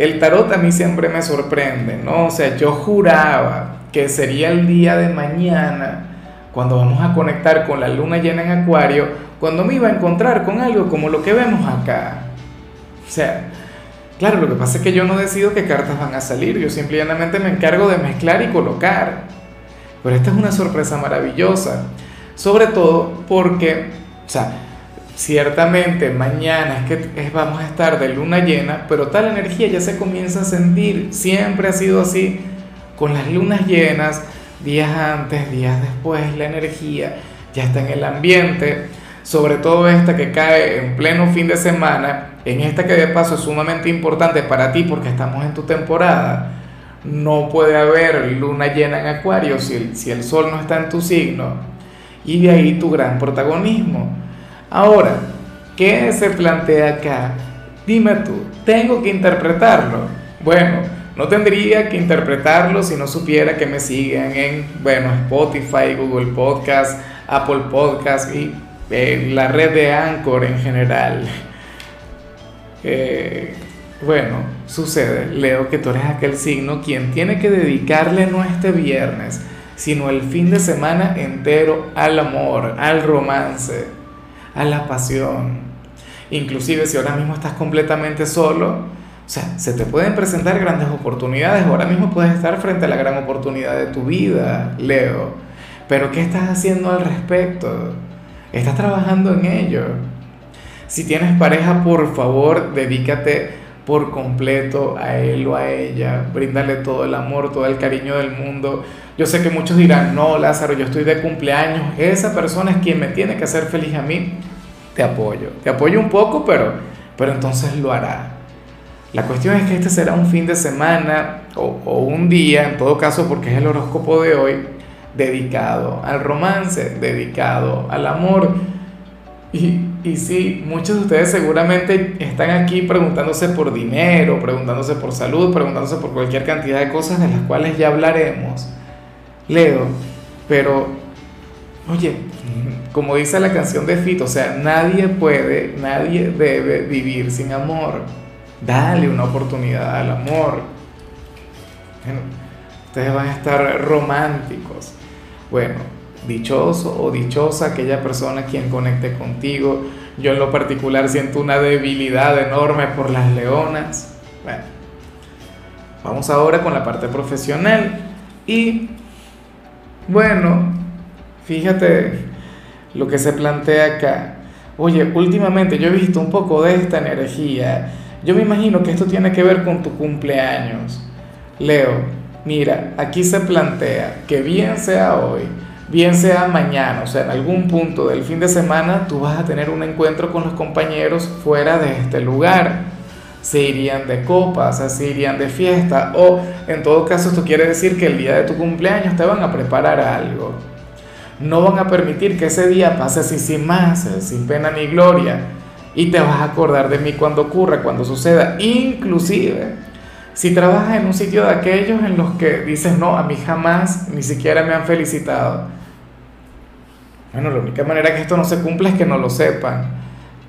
el tarot a mí siempre me sorprende, ¿no? O sea, yo juraba que sería el día de mañana, cuando vamos a conectar con la luna llena en Acuario, cuando me iba a encontrar con algo como lo que vemos acá. O sea, claro, lo que pasa es que yo no decido qué cartas van a salir, yo simplemente me encargo de mezclar y colocar. Pero esta es una sorpresa maravillosa, sobre todo porque, o sea, Ciertamente mañana es que vamos a estar de luna llena, pero tal energía ya se comienza a sentir, siempre ha sido así, con las lunas llenas, días antes, días después, la energía ya está en el ambiente, sobre todo esta que cae en pleno fin de semana, en esta que de paso es sumamente importante para ti porque estamos en tu temporada, no puede haber luna llena en acuario si el, si el sol no está en tu signo, y de ahí tu gran protagonismo. Ahora, ¿qué se plantea acá? Dime tú, ¿tengo que interpretarlo? Bueno, no tendría que interpretarlo si no supiera que me siguen en, bueno, Spotify, Google Podcast, Apple Podcast y la red de Anchor en general. Eh, bueno, sucede, leo que tú eres aquel signo quien tiene que dedicarle no este viernes, sino el fin de semana entero al amor, al romance a la pasión. Inclusive si ahora mismo estás completamente solo, o sea, se te pueden presentar grandes oportunidades. Ahora mismo puedes estar frente a la gran oportunidad de tu vida, Leo. Pero ¿qué estás haciendo al respecto? ¿Estás trabajando en ello? Si tienes pareja, por favor, dedícate por completo a él o a ella. Bríndale todo el amor, todo el cariño del mundo. Yo sé que muchos dirán, no, Lázaro, yo estoy de cumpleaños. Esa persona es quien me tiene que hacer feliz a mí. Te apoyo. Te apoyo un poco, pero, pero entonces lo hará. La cuestión es que este será un fin de semana o, o un día, en todo caso, porque es el horóscopo de hoy, dedicado al romance, dedicado al amor. Y, y sí, muchos de ustedes seguramente están aquí preguntándose por dinero, preguntándose por salud, preguntándose por cualquier cantidad de cosas de las cuales ya hablaremos. Leo, pero, oye, como dice la canción de Fito, o sea, nadie puede, nadie debe vivir sin amor. Dale una oportunidad al amor. Bueno, ustedes van a estar románticos. Bueno, dichoso o dichosa aquella persona quien conecte contigo. Yo en lo particular siento una debilidad enorme por las leonas. Bueno, vamos ahora con la parte profesional. Y bueno, fíjate lo que se plantea acá. Oye, últimamente yo he visto un poco de esta energía. Yo me imagino que esto tiene que ver con tu cumpleaños. Leo, mira, aquí se plantea que bien sea hoy, bien sea mañana, o sea, en algún punto del fin de semana, tú vas a tener un encuentro con los compañeros fuera de este lugar se irían de copas, se irían de fiesta, o en todo caso esto quiere decir que el día de tu cumpleaños te van a preparar algo. No van a permitir que ese día pase así sin más, sin pena ni gloria, y te vas a acordar de mí cuando ocurra, cuando suceda, inclusive si trabajas en un sitio de aquellos en los que dices, no, a mí jamás ni siquiera me han felicitado. Bueno, la única manera que esto no se cumpla es que no lo sepan,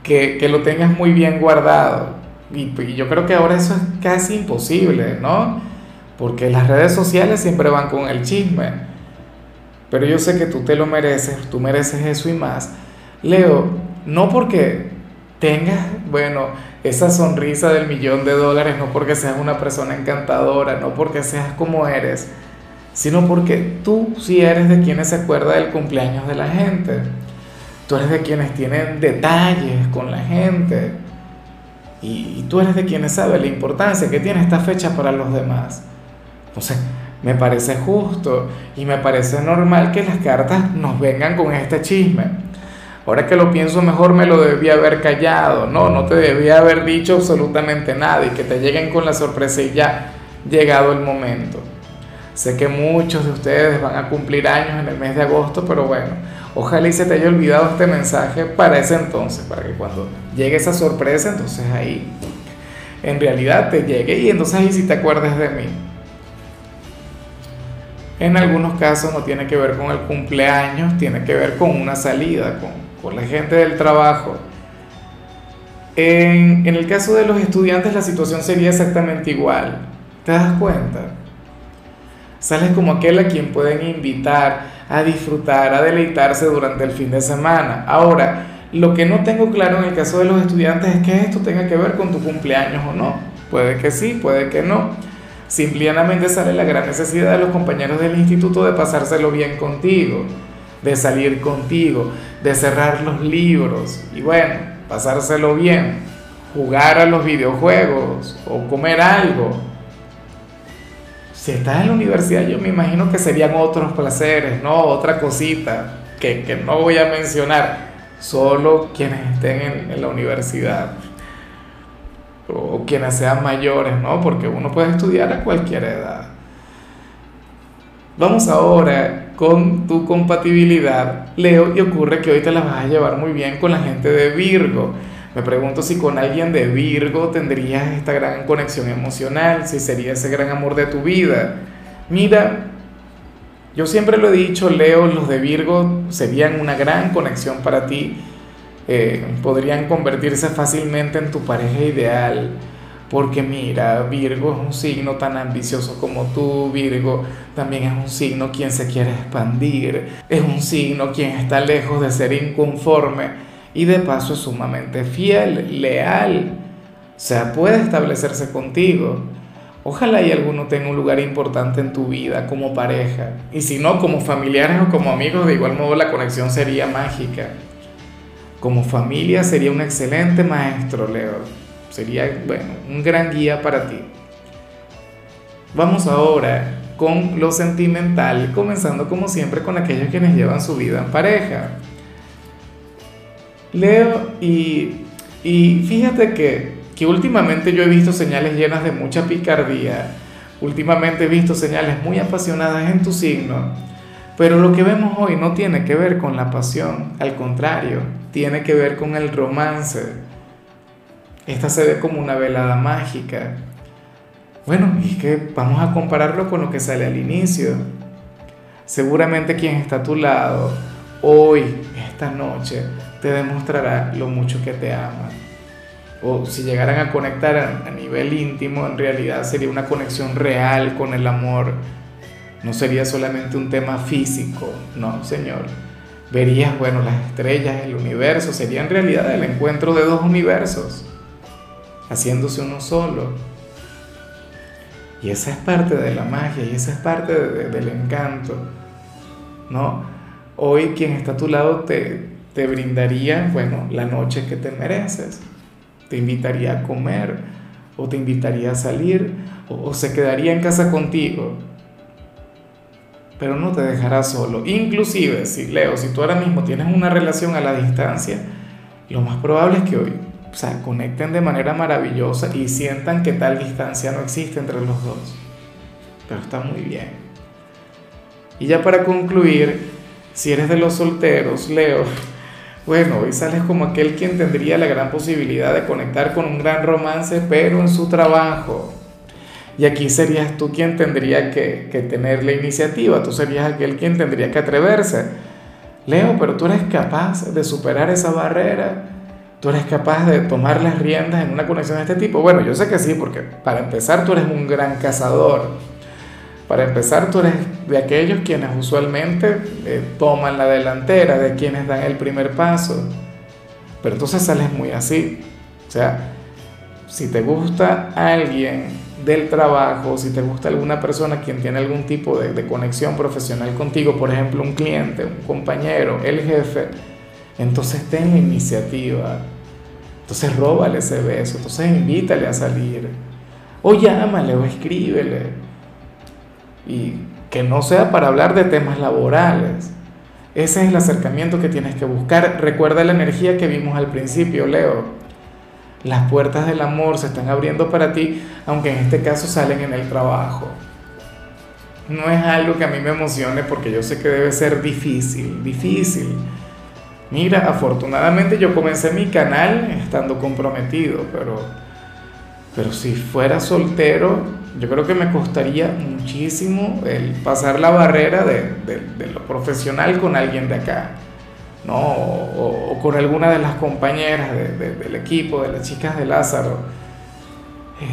que, que lo tengas muy bien guardado y, yo creo que ahora eso es casi imposible, ¿no? Porque las redes sociales siempre van con el chisme. Pero yo sé que tú te lo mereces, tú mereces eso y más. Leo, no porque tengas, bueno, esa sonrisa del millón de dólares, no porque seas una persona encantadora, no porque seas como eres, sino porque tú sí eres de quienes se acuerda del cumpleaños de la gente. Tú eres de quienes tienen detalles con la gente y, tú eres de quienes sabe la importancia que tiene esta fecha para los demás. Entonces, me parece justo y me parece normal que las cartas nos vengan con este chisme. ahora que lo pienso mejor me lo debía haber callado, no, no te debía haber dicho absolutamente nada y que te lleguen con la sorpresa y ya, llegado el momento. Sé que muchos de ustedes van a cumplir años en el mes de agosto, pero bueno, ojalá y se te haya olvidado este mensaje para ese entonces, para que cuando llegue esa sorpresa, entonces ahí en realidad te llegue y entonces ahí sí te acuerdes de mí. En algunos casos no tiene que ver con el cumpleaños, tiene que ver con una salida, con, con la gente del trabajo. En, en el caso de los estudiantes la situación sería exactamente igual. ¿Te das cuenta? Sales como aquel a quien pueden invitar a disfrutar, a deleitarse durante el fin de semana. Ahora, lo que no tengo claro en el caso de los estudiantes es que esto tenga que ver con tu cumpleaños o no. Puede que sí, puede que no. Simplemente sale la gran necesidad de los compañeros del instituto de pasárselo bien contigo, de salir contigo, de cerrar los libros y bueno, pasárselo bien, jugar a los videojuegos o comer algo. Si estás en la universidad yo me imagino que serían otros placeres, ¿no? Otra cosita que, que no voy a mencionar solo quienes estén en, la universidad o quienes sean mayores, ¿no? Porque uno puede estudiar a cualquier edad. Vamos ahora con tu compatibilidad, Leo, y ocurre que hoy te la vas a llevar muy bien con la gente de Virgo. Me pregunto si con alguien de Virgo tendrías esta gran conexión emocional, si sería ese gran amor de tu vida. Mira, yo siempre lo he dicho, Leo, los de Virgo serían una gran conexión para ti. Eh, podrían convertirse fácilmente en tu pareja ideal. Porque mira, Virgo es un signo tan ambicioso como tú, Virgo también es un signo quien se quiere expandir, es un signo quien está lejos de ser inconforme y de paso es sumamente fiel, leal, o sea, puede establecerse contigo. Ojalá y alguno tenga un lugar importante en tu vida como pareja. Y si no, como familiares o como amigos, de igual modo la conexión sería mágica. Como familia sería un excelente maestro, Leo. Sería, bueno, un gran guía para ti. Vamos ahora con lo sentimental, comenzando como siempre con aquellos quienes llevan su vida en pareja. Leo, y, y fíjate que que últimamente yo he visto señales llenas de mucha picardía, últimamente he visto señales muy apasionadas en tu signo, pero lo que vemos hoy no tiene que ver con la pasión, al contrario, tiene que ver con el romance. Esta se ve como una velada mágica. Bueno, y que vamos a compararlo con lo que sale al inicio. Seguramente quien está a tu lado hoy, esta noche, te demostrará lo mucho que te ama o si llegaran a conectar a, nivel íntimo, en realidad sería una conexión real con el amor. No sería solamente un tema físico, no, Señor. Verías, bueno, las estrellas, el universo, sería en realidad el encuentro de dos universos, haciéndose uno solo. Y esa es parte de la magia y esa es parte del encanto, ¿no? Hoy quien está a tu lado te, te brindaría, bueno, la noche que te mereces te invitaría a comer o te invitaría a salir o, se quedaría en casa contigo. Pero no te dejará solo. Inclusive, si Leo, si tú ahora mismo tienes una relación a la distancia, lo más probable es que hoy o sea, conecten de manera maravillosa y sientan que tal distancia no existe entre los dos. Pero está muy bien. Y ya para concluir, si eres de los solteros, Leo, bueno, hoy sales como aquel quien tendría la gran posibilidad de conectar con un gran romance, pero en su trabajo. Y aquí serías tú quien tendría que, que tener la iniciativa, tú serías aquel quien tendría que atreverse. Leo, pero tú eres capaz de superar esa barrera, tú eres capaz de tomar las riendas en una conexión de este tipo. Bueno, yo sé que sí, porque para empezar tú eres un gran cazador para empezar, tú eres de aquellos quienes usualmente eh, toman la delantera, de quienes dan el primer paso. Pero entonces sales muy así. O sea, si te gusta alguien del trabajo, si te gusta alguna persona quien tiene algún tipo de, de conexión profesional contigo, por ejemplo, un cliente, un compañero, el jefe, entonces ten la iniciativa. Entonces róbale ese beso, entonces invítale a salir. O llámale o escríbele y que no sea para hablar de temas laborales, Ese es el acercamiento que tienes que buscar. Recuerda la energía que vimos al principio, Leo. Las puertas del amor se están abriendo para ti, aunque en este caso salen en el trabajo. No es algo que a mí me emocione porque yo sé que debe ser difícil, difícil. Mira, afortunadamente yo comencé mi canal estando comprometido, pero, pero si fuera soltero, yo creo que me costaría muchísimo el pasar la barrera de, lo profesional con alguien de acá, ¿no? O, con alguna de las compañeras del equipo, de las chicas de Lázaro.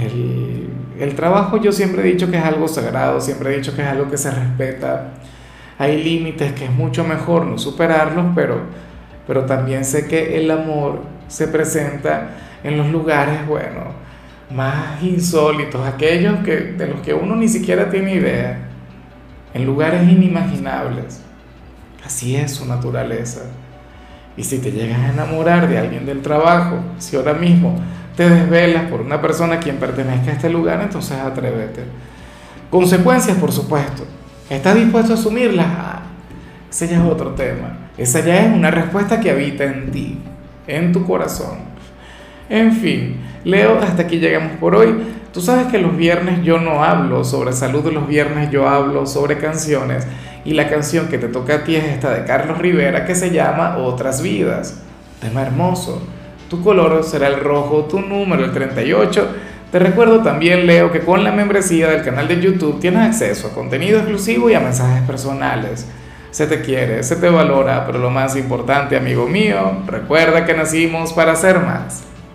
El, el trabajo yo siempre he dicho que es algo sagrado, siempre he dicho que es algo que se respeta. Hay límites que es mucho mejor no superarlos, pero, pero también sé que el amor se presenta en los lugares, bueno, más insólitos, aquellos que, de los que uno ni siquiera tiene idea, en lugares inimaginables. Así es su naturaleza. Y si te llegas a enamorar de alguien del trabajo, si ahora mismo te desvelas por una persona a quien pertenezca a este lugar, entonces atrévete. Consecuencias, por supuesto. ¿Estás dispuesto a asumirlas? Ah, ese ya es otro tema. Esa ya es una respuesta que habita en ti, en tu corazón. En fin, Leo, hasta aquí llegamos por hoy. Tú sabes que los viernes yo no hablo sobre salud, los viernes yo hablo sobre canciones y la canción que te toca a ti es esta de Carlos Rivera que se llama Otras Vidas. Tema hermoso. Tu color será el rojo, tu número el 38. Te recuerdo también, Leo, que con la membresía del canal de YouTube tienes acceso a contenido exclusivo y a mensajes personales. Se te quiere, se te valora, pero lo más importante, amigo mío, recuerda que nacimos para ser más.